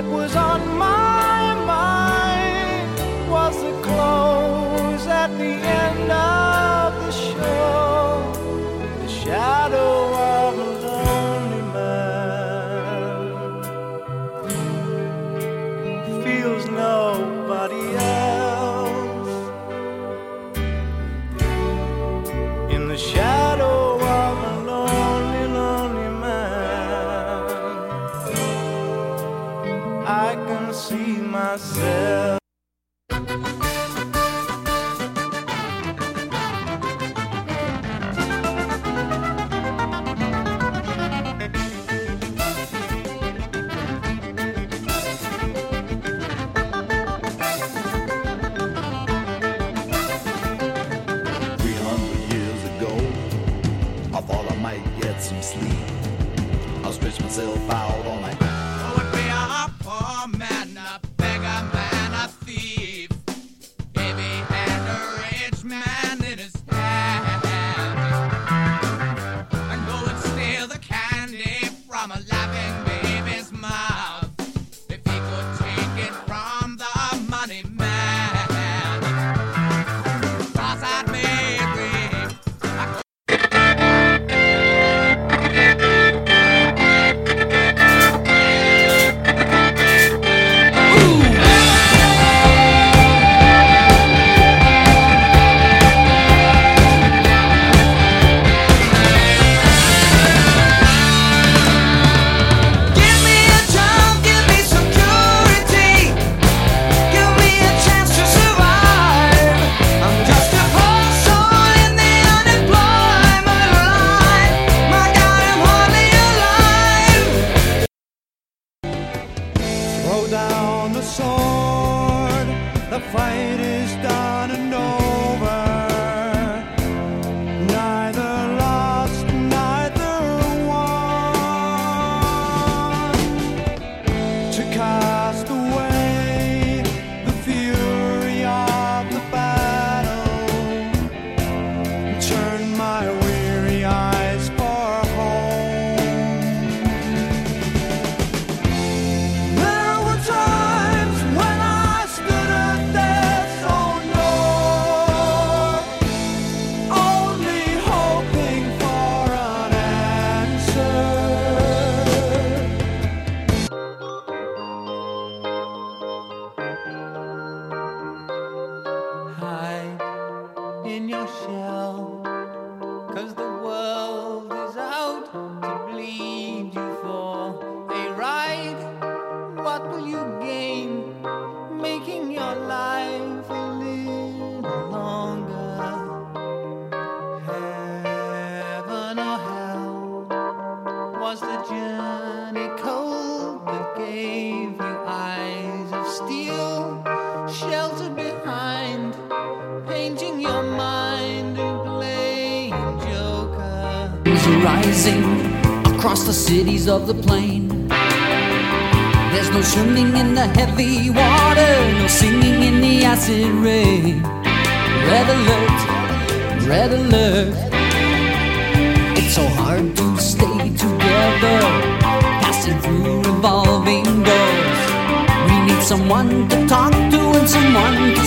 that was on my mind was the close at the end of the show. The shadow of a lonely man feels nobody else. I stretched myself out down the sword, in your shell, 'cause the world is out to bleed you for a ride. What will you gain making your life a little longer? Heaven or hell was the journey cold that gave you eyes of steel, is rising across the cities of the plain. There's no swimming in the heavy water, no singing in the acid rain. Red alert, red alert. It's so hard to stay together, passing through revolving doors. We need someone to talk to and someone